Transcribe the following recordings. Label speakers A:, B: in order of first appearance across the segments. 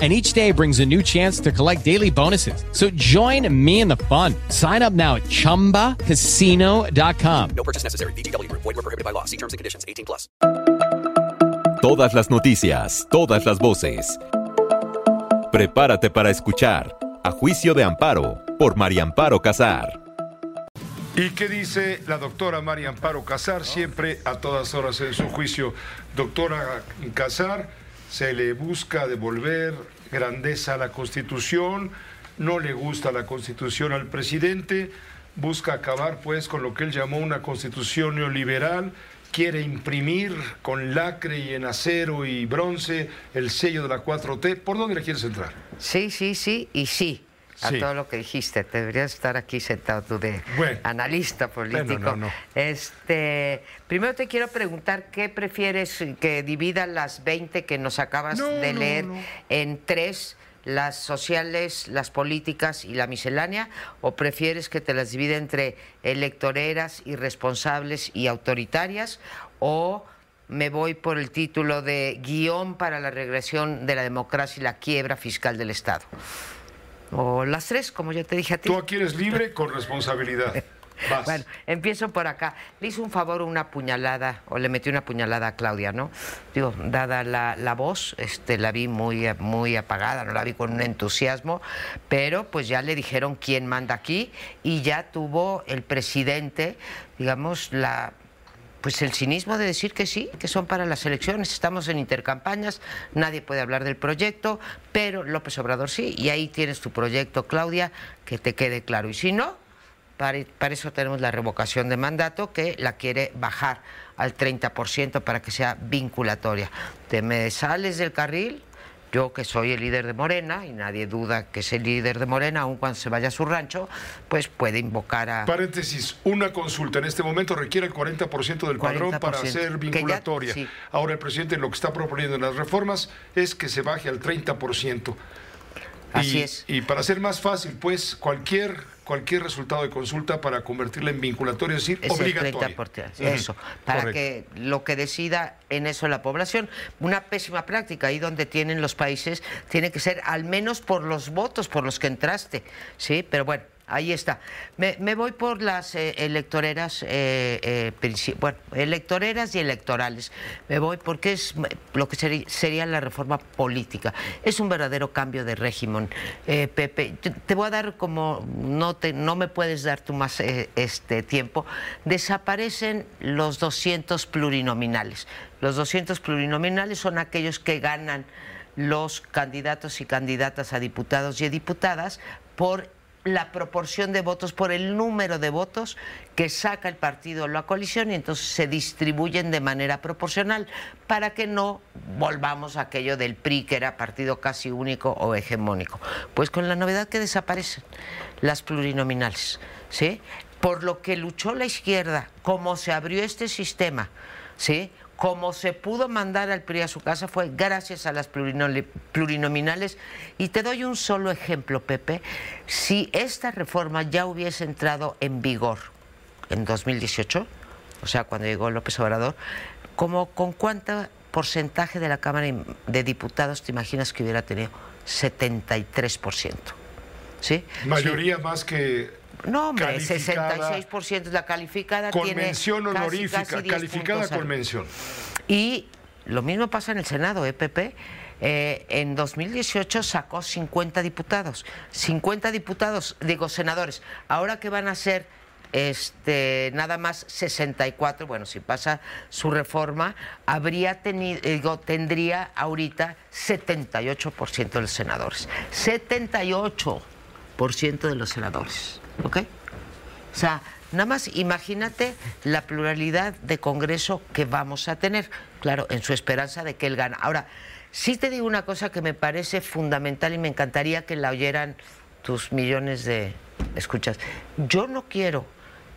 A: and each day brings a new chance to collect daily bonuses. So join me in the fun. Sign up now at ChumbaCasino.com.
B: No purchase necessary. BGW. Void were prohibited by law. See terms and conditions. 18 plus.
C: Todas las noticias, todas las voces. Prepárate para escuchar A Juicio de Amparo por María Amparo Casar.
D: ¿Y qué dice la doctora María Amparo Casar siempre a todas horas en su juicio? Doctora Casar, se le busca devolver grandeza a la Constitución, no le gusta la Constitución al presidente, busca acabar pues con lo que él llamó una Constitución neoliberal, quiere imprimir con lacre y en acero y bronce el sello de la 4T. ¿Por dónde le quieres entrar?
E: Sí, sí, sí y sí a
D: Sí.
E: todo lo que dijiste. Te deberías estar aquí sentado tú de
D: Bueno.
E: analista político.
D: Bueno, no, no.
E: Este, primero te quiero preguntar qué prefieres que divida las 20 que nos acabas
D: No,
E: de leer en tres, las sociales, las políticas y la miscelánea, o prefieres que te las divida entre electoreras, irresponsables y autoritarias, o me voy por el título de guion para la regresión de la democracia y la quiebra fiscal del Estado. O las tres, como ya te dije a ti.
D: Tú aquí eres libre con responsabilidad. Vas.
E: Bueno, empiezo por acá. Le hizo un favor una puñalada, o le metió una puñalada a Claudia, ¿no? Digo, dada la, la voz, este, la vi muy, muy apagada, no la vi con un entusiasmo, pero pues ya le dijeron quién manda aquí y ya tuvo el presidente, digamos, la pues el cinismo de decir que sí, que son para las elecciones, estamos en intercampañas, nadie puede hablar del proyecto, pero López Obrador sí, y ahí tienes tu proyecto, Claudia, que te quede claro. Y si no, para, eso tenemos la revocación de mandato, que la quiere bajar al 30% para que sea vinculatoria. Te me sales del carril, yo que soy el líder de Morena, y nadie duda que es el líder de Morena, aun cuando se vaya a su rancho, pues puede invocar a...
D: Paréntesis, una consulta en este momento requiere el 40% del padrón para
E: 40%,
D: ser
E: ya-
D: vinculatoria.
E: sí.
D: Ahora el presidente lo que está proponiendo en las reformas es que se baje al 30%.
E: Así
D: Y-
E: es.
D: Y para hacer más fácil, pues cualquier cualquier resultado de consulta para convertirla en vinculatoria, es decir,
E: Es
D: obligatoria.
E: 30%,
D: Ujú,
E: eso, para
D: correcto.
E: que lo que decida en eso la población. Una pésima práctica, ahí donde tienen los países, tiene que ser al menos por los votos por los que entraste, ¿sí? Pero bueno, ahí está. Me, voy por las eh, electoreras, eh, eh, bueno, electoreras y electorales. Me voy porque es lo que sería la reforma política. Es un verdadero cambio de régimen. Eh, Pepe, te- voy a dar como, no, te, no me puedes dar tú más este tiempo, desaparecen los 200 plurinominales. Los 200 plurinominales son aquellos que ganan los candidatos y candidatas a diputados y a diputadas por la proporción de votos, por el número de votos que saca el partido o la coalición y entonces se distribuyen de manera proporcional para que no volvamos a aquello del PRI que era partido casi único o hegemónico. Pues con la novedad que desaparecen las plurinominales, ¿sí? Por lo que luchó la izquierda, como se abrió este sistema, ¿sí? Como se pudo mandar al PRI a su casa fue gracias a las plurinominales. Y te doy un solo ejemplo, Pepe. Si esta reforma ya hubiese entrado en vigor en 2018, o sea, cuando llegó López Obrador, como con cuánto porcentaje de la Cámara de Diputados te imaginas que hubiera tenido? 73%. ¿Sí?
D: Mayoría más que
E: No, hombre,
D: calificada
E: 66% es la calificada.
D: con
E: tiene
D: mención
E: casi,
D: honorífica,
E: casi 10
D: calificada con mención.
E: Y lo mismo pasa en el Senado, ¿eh, Pepe? Eh, en 2018 sacó 50 diputados. 50 diputados, digo, senadores. Ahora que van a ser este, nada más 64, bueno, si pasa su reforma, habría tenido, digo, tendría ahorita 78% de los senadores. 78% de los senadores, ¿ok? O sea, nada más imagínate la pluralidad de Congreso que vamos a tener, claro, en su esperanza de que él gane. Ahora, sí te digo una cosa que me parece fundamental y me encantaría que la oyeran tus millones de escuchas. Yo no quiero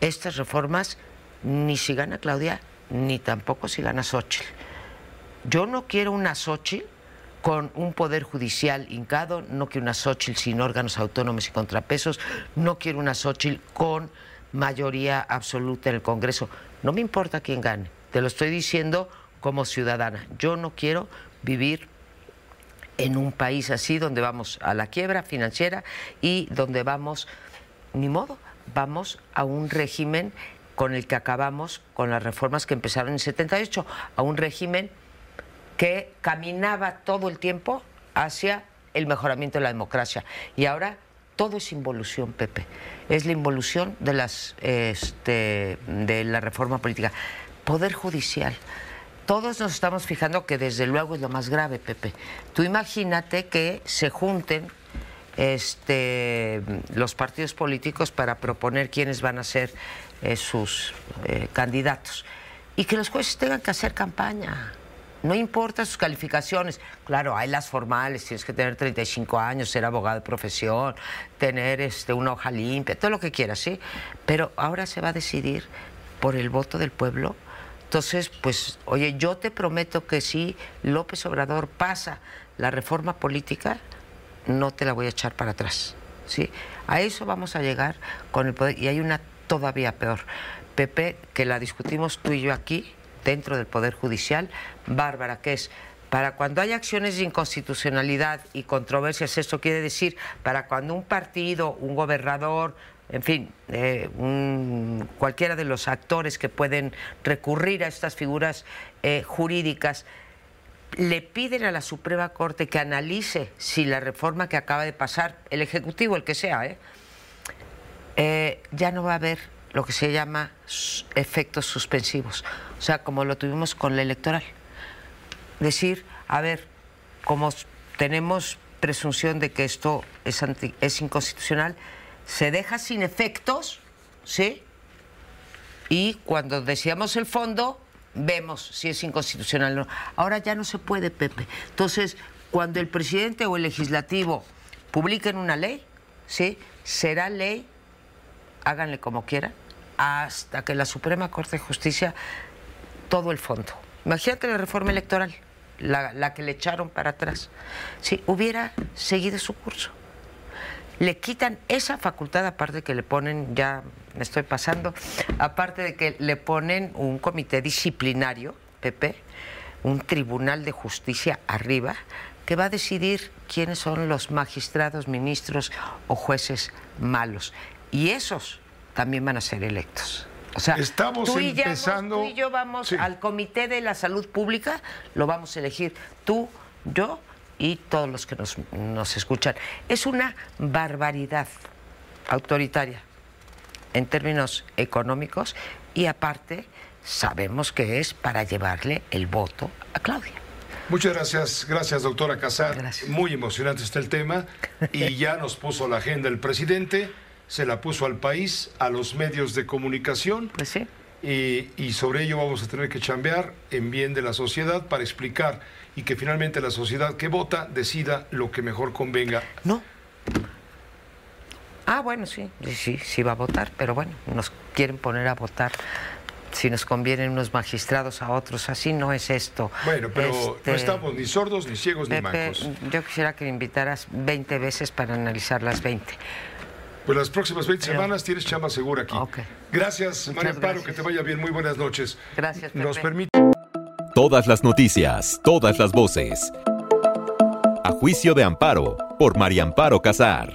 E: estas reformas ni si gana Claudia, ni tampoco si gana Xochitl. Yo no quiero una Xochitl con un poder judicial hincado, no quiero una Xochitl sin órganos autónomos y contrapesos, no quiero una Xochitl con mayoría absoluta en el Congreso. No me importa quién gane, te lo estoy diciendo como ciudadana. Yo no quiero vivir en un país así donde vamos a la quiebra financiera y donde vamos, ni modo, vamos a un régimen con el que acabamos con las reformas que empezaron en 78, a un régimen que caminaba todo el tiempo hacia el mejoramiento de la democracia. Y ahora todo es involución, Pepe. Es la involución de, las, este, de la reforma política. Poder judicial. Todos nos estamos fijando que desde luego es lo más grave, Pepe. Tú imagínate que se junten este, los partidos políticos para proponer quiénes van a ser eh, sus eh, candidatos y que los jueces tengan que hacer campaña. No importa sus calificaciones. Claro, hay las formales, tienes que tener 35 años, ser abogado de profesión, tener este, una hoja limpia, todo lo que quieras, ¿sí? Pero ahora se va a decidir por el voto del pueblo. Entonces, pues, oye, yo te prometo que si López Obrador pasa la reforma política, no te la voy a echar para atrás. ¿sí? A eso vamos a llegar con el poder. Y hay una todavía peor. Pepe, que la discutimos tú y yo aquí, dentro del Poder Judicial, Bárbara, que es. Para cuando hay acciones de inconstitucionalidad y controversias, esto quiere decir, para cuando un partido, un gobernador, en fin, eh, cualquiera de los actores que pueden recurrir a estas figuras eh, jurídicas, le piden a la Suprema Corte que analice si la reforma que acaba de pasar, el Ejecutivo, el que sea, eh, ya no va a haber lo que se llama efectos suspensivos. O sea, como lo tuvimos con la electoral. Decir, a ver, como tenemos presunción de que esto es, anti- es inconstitucional, se deja sin efectos, ¿sí? Y cuando decíamos el fondo, vemos si es inconstitucional o no. Ahora ya no se puede, Pepe. Entonces, cuando el presidente o el legislativo publiquen una ley, ¿sí? Será ley, háganle como quieran, hasta que la Suprema Corte de Justicia todo el fondo. Imagínate la reforma electoral, la, que le echaron para atrás. Si hubiera seguido su curso le quitan esa facultad, aparte que le ponen, ya me estoy pasando, aparte de que le ponen un comité disciplinario, Pepe, un tribunal de justicia arriba, que va a decidir quiénes son los magistrados, ministros o jueces malos. Y esos también van a ser electos. O sea,
D: Estamos
E: tú y, ya-
D: empezando-
E: tú y yo vamos
D: Sí.
E: al Comité de la Salud Pública, lo vamos a elegir tú, yo y todos los que nos, nos escuchan. Es una barbaridad autoritaria en términos económicos y aparte sabemos que es para llevarle el voto a Claudia.
D: Muchas gracias, gracias doctora Casar. Muy emocionante está el tema y ya nos puso la agenda el presidente, se la puso al país, a los medios de comunicación
E: Pues sí.
D: y, y sobre ello vamos a tener que chambear en bien de la sociedad para explicar y que finalmente la sociedad que vota decida lo que mejor convenga.
E: No. Ah, bueno, sí, sí, sí, va a votar, pero bueno, nos quieren poner a votar si nos convienen unos magistrados a otros, así no es esto.
D: Bueno, pero
E: Este,
D: no estamos ni sordos, ni ciegos, ni mancos.
E: yo quisiera que me invitaras 20 veces para analizar las 20.
D: Pues las próximas 20
E: Pero-
D: semanas tienes chamba segura aquí. Gracias,
E: Muchas
D: María Amparo, que te vaya bien. Muy buenas noches.
E: Gracias,
D: Nos
E: Pepe.
D: permite.
C: Todas las noticias, todas las voces. A juicio de amparo por María Amparo Casar.